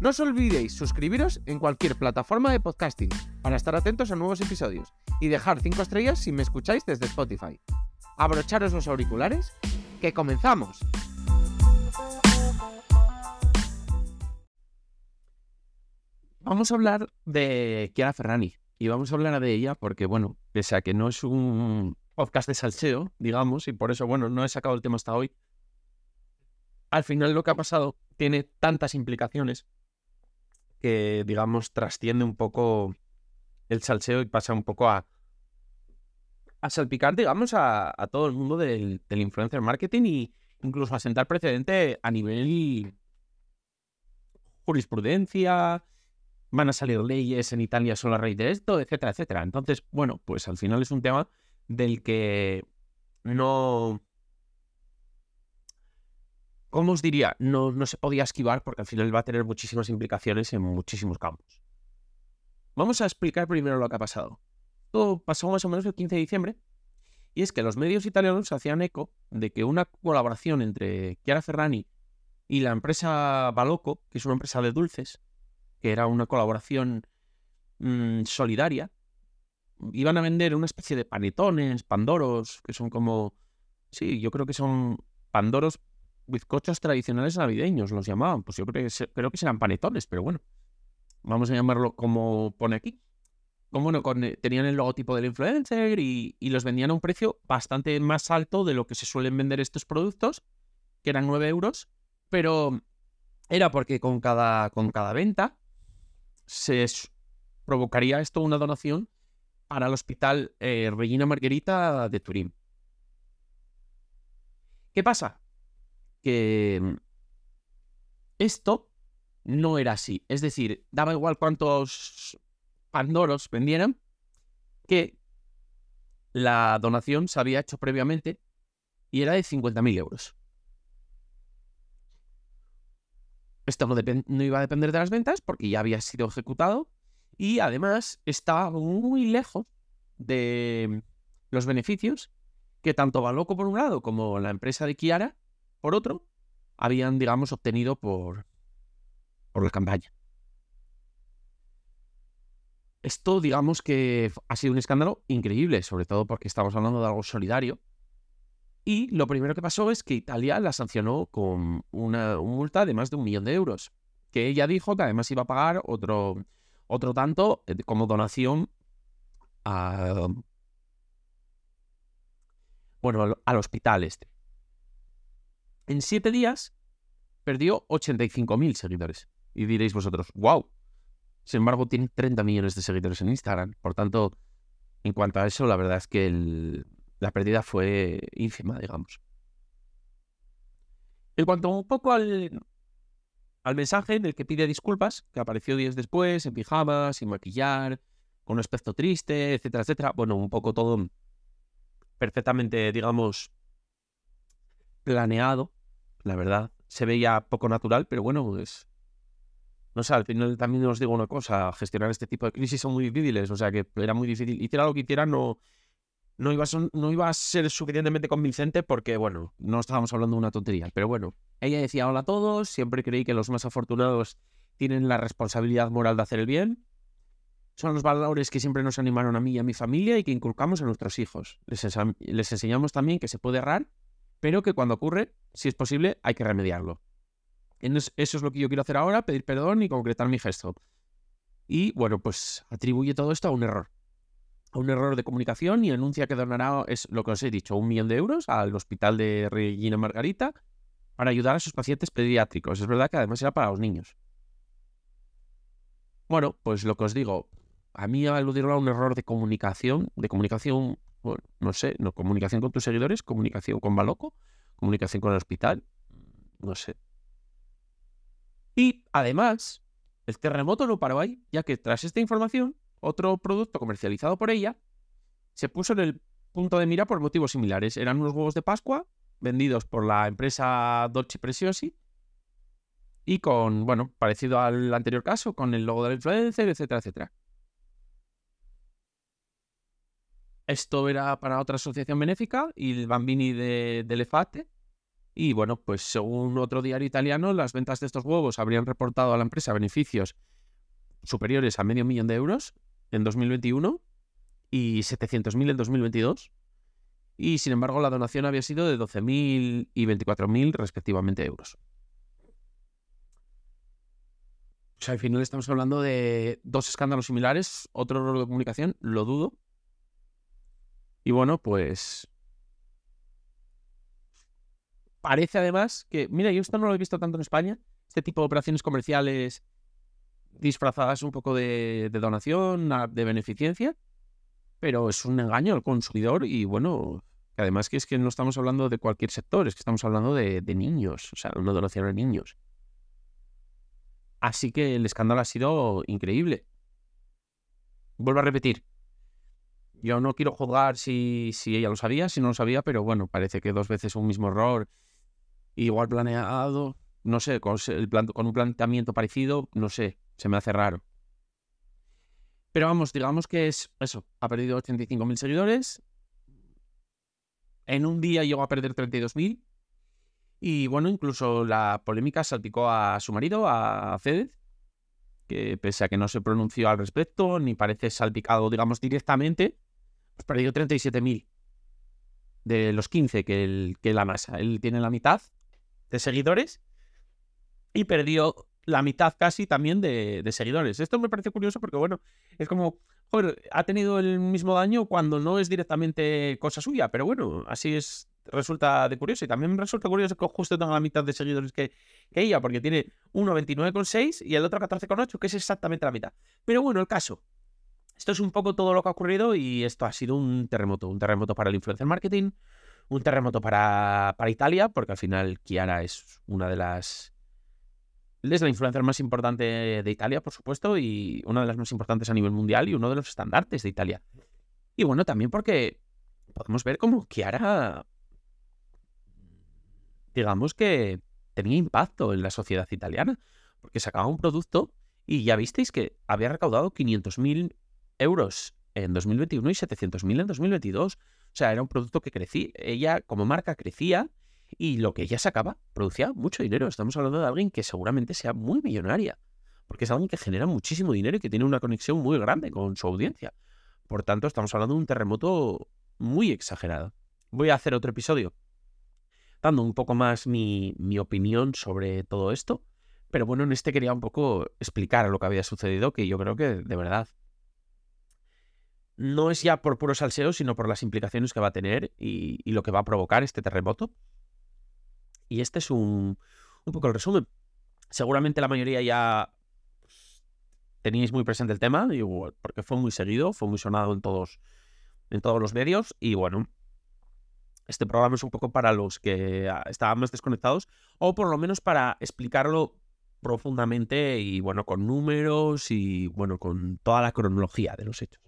No os olvidéis suscribiros en cualquier plataforma de podcasting para estar atentos a nuevos episodios y dejar 5 estrellas si me escucháis desde Spotify. Abrocharos los auriculares, que comenzamos. Vamos a hablar de Chiara Ferrani y vamos a hablar de ella porque, bueno, pese a que no es un podcast de salseo, digamos, y por eso, bueno, no he sacado el tema hasta hoy, al final lo que ha pasado tiene tantas implicaciones que, digamos, trasciende un poco el salseo y pasa un poco a, a salpicar, digamos, a, todo el mundo del, influencer marketing y incluso a sentar precedente a nivel jurisprudencia, van a salir leyes en Italia solo a raíz de esto, etcétera, etcétera. Entonces, bueno, pues al final es un tema del que no... ¿Cómo os diría? No, se podía esquivar porque al final va a tener muchísimas implicaciones en muchísimos campos. Vamos a explicar primero lo que ha pasado. Todo pasó más o menos el 15 de diciembre y es que los medios italianos hacían eco de que una colaboración entre Chiara Ferrani y la empresa Baloco, que es una empresa de dulces, que era una colaboración mmm, solidaria, iban a vender una especie de panetones, pandoros, que son como, sí, yo creo que son pandoros bizcochos tradicionales navideños, los llamaban. Pues yo creo que, creo que serán panetones, pero bueno, vamos a llamarlo como pone aquí. Como bueno, con, eh, tenían el logotipo del influencer y, y, los vendían a un precio bastante más alto de lo que se suelen vender estos productos, que eran 9 euros, pero era porque con cada, con cada venta se provocaría esto una donación para el Hospital eh, Regina Margherita de Turín. ¿Qué pasa? Que mm, esto no era así. Es decir, daba igual cuántos Pandoros vendieran, que la donación se había hecho previamente y era de 50.000 euros. Esto no, no, iba a depender de las ventas porque ya había sido ejecutado y además está muy lejos de los beneficios que tanto Baloco por un lado como la empresa de Kiara por otro habían, digamos, obtenido por, por la campaña. Esto, digamos que ha sido un escándalo increíble, sobre todo porque estamos hablando de algo solidario. Y lo primero que pasó es que Italia la sancionó con una, multa de más de un millón de euros, que ella dijo que además iba a pagar otro, otro tanto eh, como donación a, bueno, al, al hospital este. En siete días perdió 85.000 seguidores. Y diréis vosotros, wow. Sin embargo, tiene 30 millones de seguidores en Instagram. Por tanto, en cuanto a eso, la verdad es que la pérdida fue ínfima, digamos. En cuanto un poco al, al mensaje en el que pide disculpas, que apareció días después, en pijama, sin maquillar, con un aspecto triste, etcétera, etcétera. Bueno, un poco todo perfectamente, digamos, planeado, la verdad. Se veía poco natural, pero bueno, pues... No sé, al final también os digo una cosa, gestionar este tipo de crisis son muy difíciles, o sea que era muy difícil. Hiciera lo que hiciera, no, no iba, a ser, no iba a ser suficientemente convincente porque, bueno, no estábamos hablando de una tontería. Pero bueno, ella decía hola a todos, siempre creí que los más afortunados tienen la responsabilidad moral de hacer el bien. Son los valores que siempre nos animaron a mí y a mi familia y que inculcamos a nuestros hijos. Les, les enseñamos también que se puede errar, pero que cuando ocurre, si es posible, hay que remediarlo. Eso es lo que yo quiero hacer ahora, pedir perdón y concretar mi gesto. Y bueno, pues atribuye todo esto a un error a un error de comunicación y anuncia que donará, es lo que os he dicho, un millón de euros al hospital de Regina Margarita para ayudar a sus pacientes pediátricos. Es verdad que además era para los niños. Bueno, pues lo que os digo, a mí aludirlo a un error de comunicación, de comunicación, no sé, no, comunicación con tus seguidores, comunicación con Baloco, comunicación con el hospital, no sé. Y además, el terremoto no paró ahí, ya que tras esta información, otro producto comercializado por ella se puso en el punto de mira por motivos similares. Eran unos huevos de Pascua vendidos por la empresa Dolce Preciosi y con, bueno, parecido al anterior caso, con el logo del influencer, etcétera, etcétera. Esto era para otra asociación benéfica, y el Bambini de, de Lefate. Y bueno, pues según otro diario italiano, las ventas de estos huevos habrían reportado a la empresa beneficios superiores a medio millón de euros en 2021 y 700.000 en 2022. Y sin embargo, la donación había sido de 12.000 y 24.000 respectivamente euros. O sea, al final estamos hablando de dos escándalos similares, otro error de comunicación, lo dudo. Y bueno, pues parece además que, mira, yo esto no lo he visto tanto en España, este tipo de operaciones comerciales disfrazadas un poco de, donación, de beneficencia, pero es un engaño al consumidor y bueno, además que es que no estamos hablando de cualquier sector, es que estamos hablando de, de niños, o sea, una donación a niños. Así que el escándalo ha sido increíble. Vuelvo a repetir, yo no quiero juzgar si, si ella lo sabía, si no lo sabía, pero bueno, parece que dos veces un mismo error, igual planeado, no sé, con, el con un planteamiento parecido, no sé, se me hace raro. Pero vamos, digamos que es eso, ha perdido 85.000 seguidores, en un día llegó a perder 32.000 y bueno, incluso la polémica salpicó a su marido, a Fedez, que pese a que no se pronunció al respecto, ni parece salpicado, digamos, directamente, pues perdió 37.000 de los 15 que, el, que la masa. Él tiene la mitad de seguidores y perdió la mitad casi también de, seguidores. Esto me parece curioso porque, bueno, es como, joder, ha tenido el mismo daño cuando no es directamente cosa suya, pero bueno, así es, resulta de curioso. Y también resulta curioso que justo tenga la mitad de seguidores que, que ella, porque tiene uno 29,6 y el otro 14,8, que es exactamente la mitad. Pero bueno, el caso, esto es un poco todo lo que ha ocurrido y esto ha sido un terremoto, un terremoto para el influencer marketing, un terremoto para, para Italia, porque al final Chiara es una de las... Es la influencer más importante de Italia, por supuesto, y una de las más importantes a nivel mundial y uno de los estandartes de Italia. Y bueno, también porque podemos ver cómo Chiara, digamos que tenía impacto en la sociedad italiana, porque sacaba un producto y ya visteis que había recaudado 500.000 euros en 2021 y 700.000 en 2022. O sea, era un producto que crecía, ella como marca crecía y lo que ella sacaba producía mucho dinero. Estamos hablando de alguien que seguramente sea muy millonaria, porque es alguien que genera muchísimo dinero y que tiene una conexión muy grande con su audiencia. Por tanto, estamos hablando de un terremoto muy exagerado. Voy a hacer otro episodio dando un poco más mi, mi opinión sobre todo esto. Pero bueno, en este quería un poco explicar lo que había sucedido, que yo creo que de verdad no es ya por puro salseo, sino por las implicaciones que va a tener y, lo que va a provocar este terremoto. Y este es un, un poco el resumen. Seguramente la mayoría ya teníais muy presente el tema, porque fue muy seguido, fue muy sonado en todos, en todos los medios. Y bueno, este programa es un poco para los que ah, estaban más desconectados, o por lo menos para explicarlo profundamente y bueno, con números y bueno, con toda la cronología de los hechos.